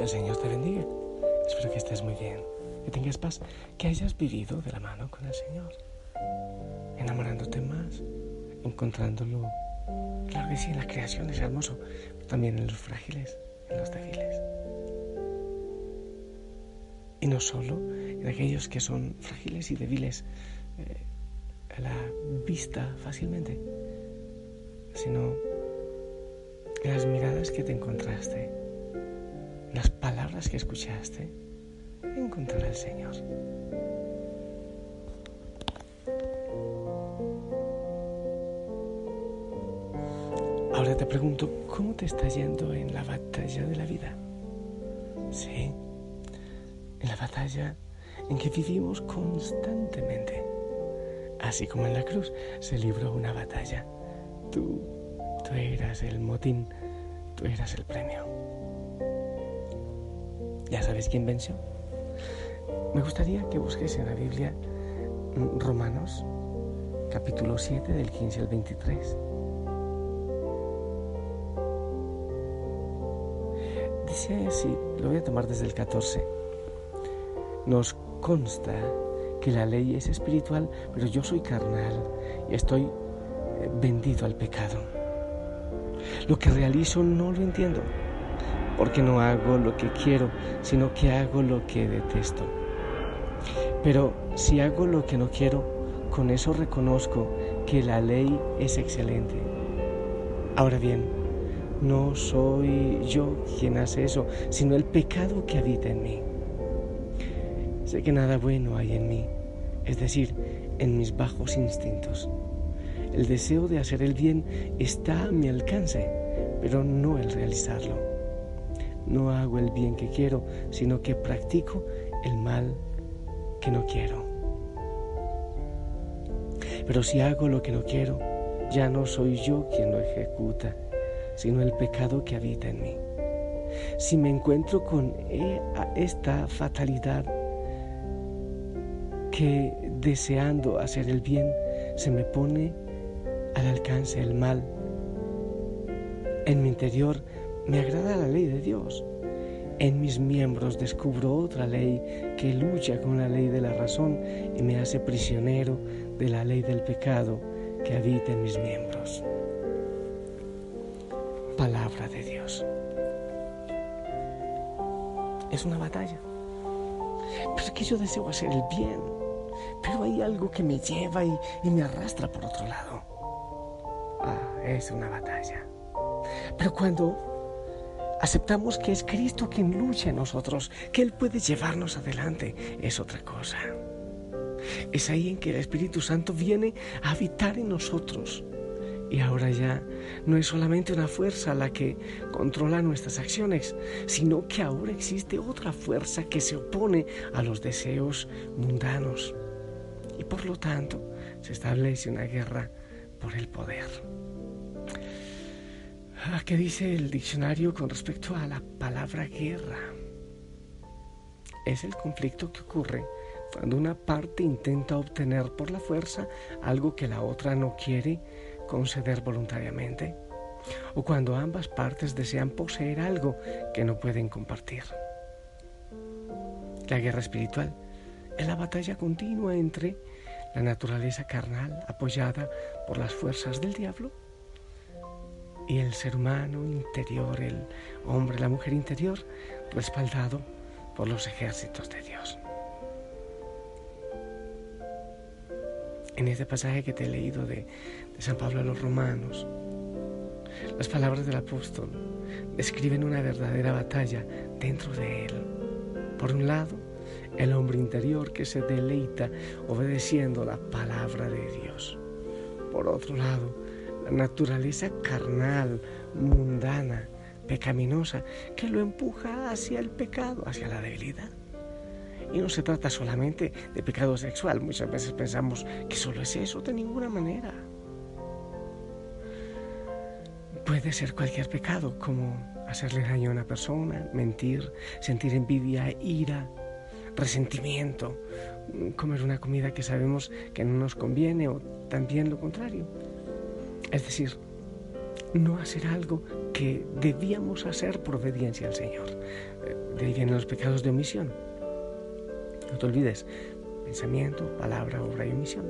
Que el Señor te bendiga. Espero que estés muy bien, que tengas paz, que hayas vivido de la mano con el Señor, enamorándote más, encontrándolo. Claro que sí, en la creación es hermoso, también en los frágiles, en los débiles. Y no solo en aquellos que son frágiles y débiles eh, a la vista fácilmente, sino en las miradas que te encontraste, en las palabras que escuchaste, encontrar al Señor. Ahora te pregunto, ¿cómo te está yendo en la batalla de la vida? Sí, en la batalla en que vivimos constantemente. Así como en la cruz se libró una batalla. Tú Tú eras el motín, tú eras el premio. ¿Ya sabes quién venció? Me gustaría que busques en la Biblia mm, Romanos, capítulo 7, del 15 al 23. Dice así, lo voy a tomar desde el 14. Nos consta que la ley es espiritual, pero yo soy carnal y estoy eh, vendido al pecado. Lo que realizo no lo entiendo, porque no hago lo que quiero, sino que hago lo que detesto. Pero si hago lo que no quiero, con eso reconozco que la ley es excelente. Ahora bien, no soy yo quien hace eso, sino el pecado que habita en mí. Sé que nada bueno hay en mí, es decir, en mis bajos instintos. El deseo de hacer el bien está a mi alcance, pero no el realizarlo. No hago el bien que quiero, sino que practico el mal que no quiero. Pero si hago lo que no quiero, ya no soy yo quien lo ejecuta, sino el pecado que habita en mí. Si me encuentro con e, esta fatalidad que deseando hacer el bien se me pone al alcance el mal. En mi interior me agrada la ley de Dios. En mis miembros descubro otra ley que lucha con la ley de la razón y me hace prisionero de la ley del pecado que habita en mis miembros. Palabra de Dios. Es una batalla. Pero es que yo deseo hacer el bien. Pero hay algo que me lleva y, y me arrastra por otro lado es una batalla. Pero cuando aceptamos que es Cristo quien lucha en nosotros, que Él puede llevarnos adelante, es otra cosa. Es ahí en que el Espíritu Santo viene a habitar en nosotros. Y ahora ya no es solamente una fuerza la que controla nuestras acciones, sino que ahora existe otra fuerza que se opone a los deseos mundanos. Y por lo tanto se establece una guerra por el poder. Ah, ¿Qué dice el diccionario con respecto a la palabra guerra? Es el conflicto que ocurre cuando una parte intenta obtener por la fuerza algo que la otra no quiere conceder voluntariamente, o cuando ambas partes desean poseer algo que no pueden compartir. La guerra espiritual es la batalla continua entre la naturaleza carnal apoyada por las fuerzas del diablo y el ser humano interior, el hombre, la mujer interior, respaldado por los ejércitos de Dios. En este pasaje que te he leído de, de San Pablo a los romanos, las palabras del apóstol describen una verdadera batalla dentro de él. Por un lado, el hombre interior que se deleita obedeciendo la palabra de Dios. Por otro lado, la naturaleza carnal, mundana, pecaminosa, que lo empuja hacia el pecado, hacia la debilidad. Y no se trata solamente de pecado sexual, muchas veces pensamos que solo es eso, de ninguna manera. Puede ser cualquier pecado, como hacerle daño a una persona, mentir, sentir envidia, ira, resentimiento, comer una comida que sabemos que no nos conviene o también lo contrario. Es decir, no hacer algo que debíamos hacer por obediencia al Señor. Eh, de ahí vienen los pecados de omisión. No te olvides, pensamiento, palabra, obra y omisión.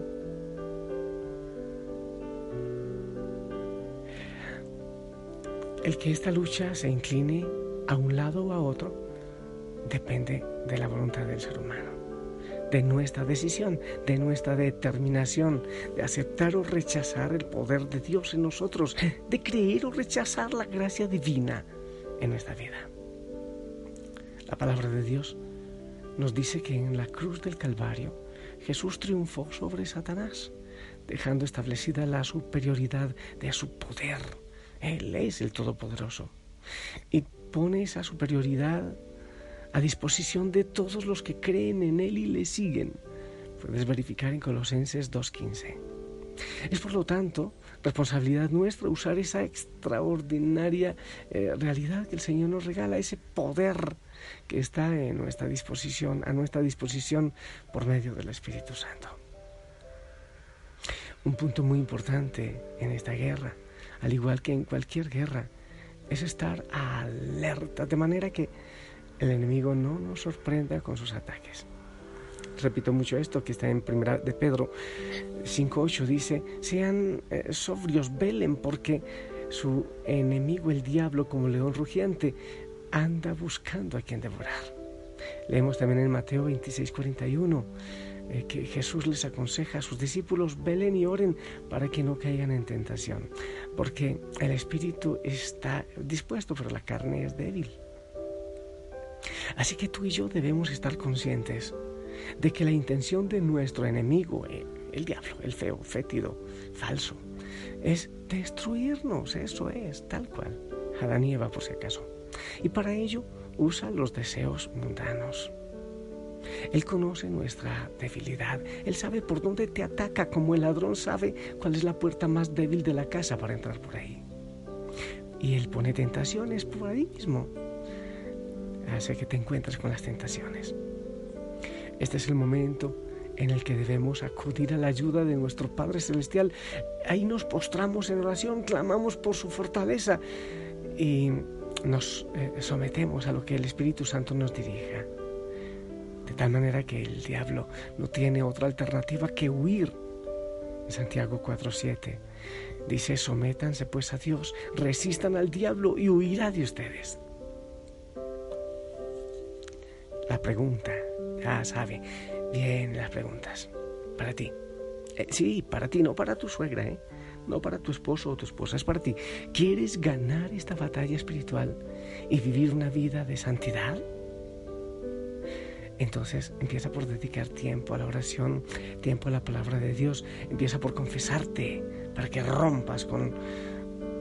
El que esta lucha se incline a un lado o a otro depende de la voluntad del ser humano, de nuestra decisión, de nuestra determinación, de aceptar o rechazar el poder de Dios en nosotros, de creer o rechazar la gracia divina en nuestra vida. La palabra de Dios nos dice que en la cruz del Calvario Jesús triunfó sobre Satanás, dejando establecida la superioridad de su poder. Él es el Todopoderoso. Y pone esa superioridad a disposición de todos los que creen en Él y le siguen. Puedes verificar en Colosenses 2.15. Es por lo tanto responsabilidad nuestra usar esa extraordinaria eh, realidad que el Señor nos regala, ese poder que está en nuestra disposición, a nuestra disposición por medio del Espíritu Santo. Un punto muy importante en esta guerra, al igual que en cualquier guerra, es estar alerta, de manera que el enemigo no nos sorprenda con sus ataques. Repito mucho esto que está en primera de Pedro 5.8 dice, sean eh, sobrios, velen porque su enemigo el diablo como león rugiente anda buscando a quien devorar. Leemos también en Mateo 26.41 eh, que Jesús les aconseja a sus discípulos, velen y oren para que no caigan en tentación, porque el espíritu está dispuesto, pero la carne es débil. Así que tú y yo debemos estar conscientes de que la intención de nuestro enemigo, eh, el diablo, el feo, fétido, falso, es destruirnos, eso es, tal cual. Adán y Eva por si acaso. Y para ello usa los deseos mundanos. Él conoce nuestra debilidad. Él sabe por dónde te ataca, como el ladrón sabe cuál es la puerta más débil de la casa para entrar por ahí. Y Él pone tentaciones por ahí mismo hace que te encuentres con las tentaciones. Este es el momento en el que debemos acudir a la ayuda de nuestro Padre Celestial. Ahí nos postramos en oración, clamamos por su fortaleza y nos eh, sometemos a lo que el Espíritu Santo nos dirija. De tal manera que el diablo no tiene otra alternativa que huir. En Santiago 4:7 dice, sométanse pues a Dios, resistan al diablo y huirá de ustedes. La pregunta, ya sabe, bien las preguntas. Para ti. Eh, sí, para ti, no para tu suegra, ¿eh? no para tu esposo o tu esposa, es para ti. ¿Quieres ganar esta batalla espiritual y vivir una vida de santidad? Entonces empieza por dedicar tiempo a la oración, tiempo a la palabra de Dios, empieza por confesarte para que rompas con,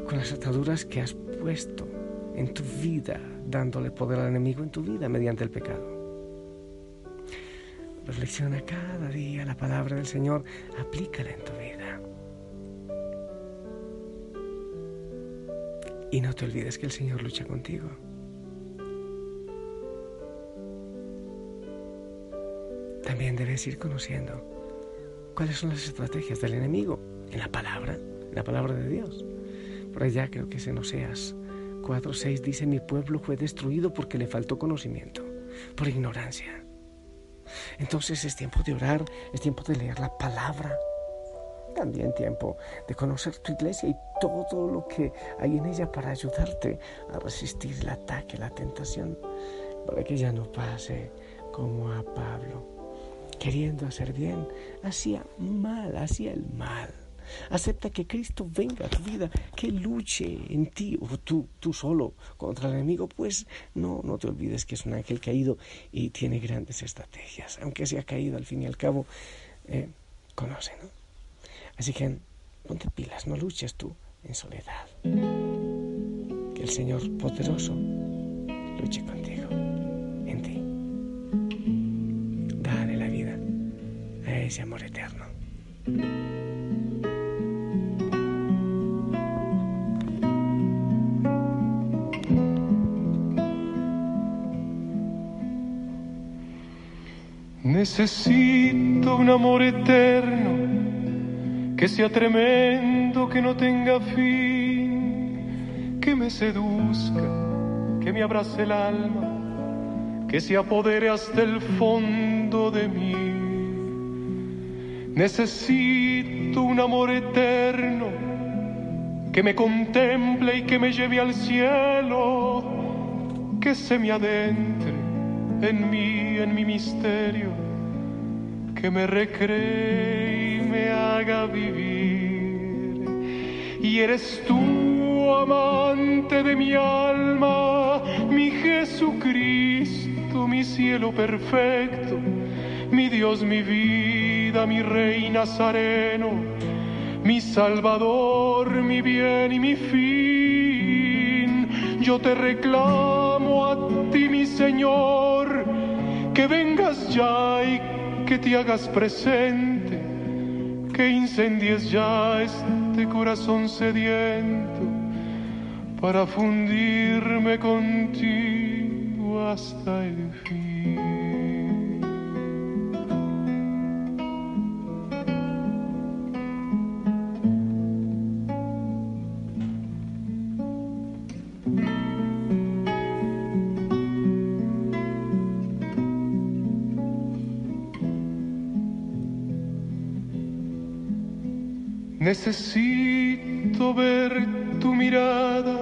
con las ataduras que has puesto en tu vida, dándole poder al enemigo en tu vida mediante el pecado. Reflexiona cada día la palabra del Señor, aplícala en tu vida. Y no te olvides que el Señor lucha contigo. También debes ir conociendo cuáles son las estrategias del enemigo en la palabra, en la palabra de Dios. Por allá creo que es en Oseas 4.6 dice, mi pueblo fue destruido porque le faltó conocimiento, por ignorancia. Entonces es tiempo de orar, es tiempo de leer la palabra. También tiempo de conocer tu iglesia y todo lo que hay en ella para ayudarte a resistir el ataque, la tentación, para que ya no pase como a Pablo. queriendo hacer bien, hacía mal, hacía el mal. Acepta que Cristo venga a tu vida, que luche en ti o tú, tú solo contra el enemigo. Pues no, no te olvides que es un ángel caído y tiene grandes estrategias. Aunque sea caído, al fin y al cabo, eh, conoce, ¿no? Así que ponte pilas, no luches tú en soledad. Que el Señor poderoso luche contigo, en ti. Dale la vida a ese amor eterno. Necesito un amor eterno, que sea tremendo, que no tenga fin, que me seduzca, que me abrace el alma, que se apodere hasta el fondo de mí. Necesito un amor eterno, que me contemple y que me lleve al cielo, que se me adentre en mí, en mi misterio que me recree y me haga vivir. Y eres tú, amante de mi alma, mi Jesucristo, mi cielo perfecto, mi Dios, mi vida, mi Rey Nazareno, mi Salvador, mi bien y mi fin. Yo te reclamo a ti, mi Señor, que vengas ya y que te hagas presente, que incendies ya este corazón sediento para fundirme contigo hasta el fin. Necesito ver tu mirada,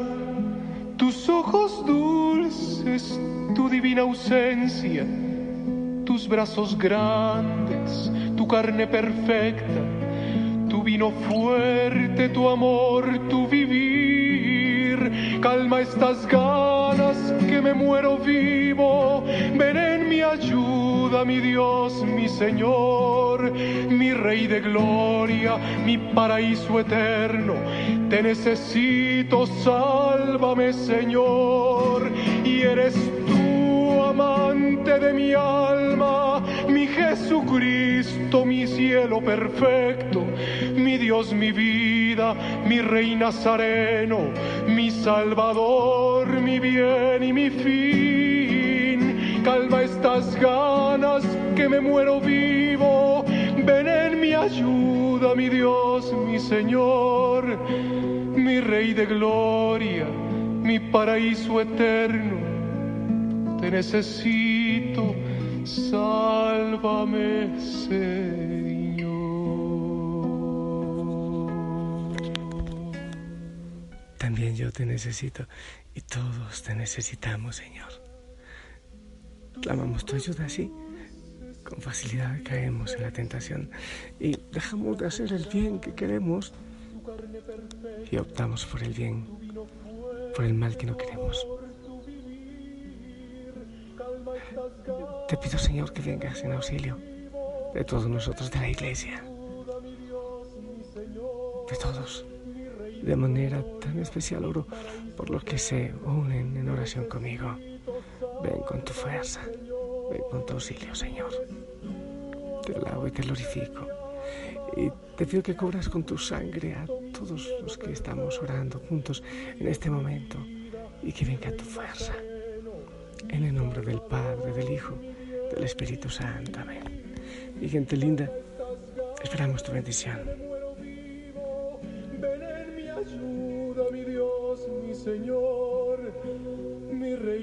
tus ojos dulces, tu divina ausencia, tus brazos grandes, tu carne perfecta, tu vino fuerte, tu amor, tu vivir. Calma estas ganas que me muero vivo. Ven en mi ayuda, mi Dios, mi Señor, mi Rey de gloria, mi paraíso eterno. Te necesito, sálvame, Señor. Y eres tú, amante de mi alma, mi Jesucristo, mi cielo perfecto, mi Dios, mi vida, mi Rey Nazareno, mi Salvador, mi bien y mi fin. Calma estas ganas que me muero vivo. Ven en mi ayuda, mi Dios, mi Señor, mi Rey de gloria, mi paraíso eterno. Te necesito, sálvame, Señor. También yo te necesito y todos te necesitamos, Señor. Clamamos tu ayuda así. Con facilidad caemos en la tentación y dejamos de hacer el bien que queremos y optamos por el bien, por el mal que no queremos. Te pido, Señor, que vengas en auxilio de todos nosotros de la iglesia, de todos, de manera tan especial, oro por los que se unen en oración conmigo. Ven con tu fuerza, ven con tu auxilio, Señor. Te alabo y te glorifico. Y te pido que cubras con tu sangre a todos los que estamos orando juntos en este momento y que venga tu fuerza. En el nombre del Padre, del Hijo, del Espíritu Santo. Amén. Mi gente linda, esperamos tu bendición.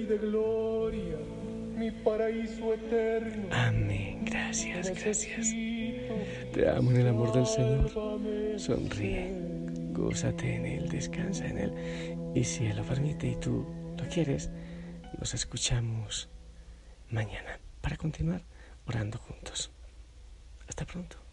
Rey de gloria, mi paraíso eterno. Amén. Gracias, gracias. Te amo en el amor del Señor. Sonríe, gózate en Él, descansa en Él. Y si Él lo permite y tú lo quieres, nos escuchamos mañana para continuar orando juntos. Hasta pronto.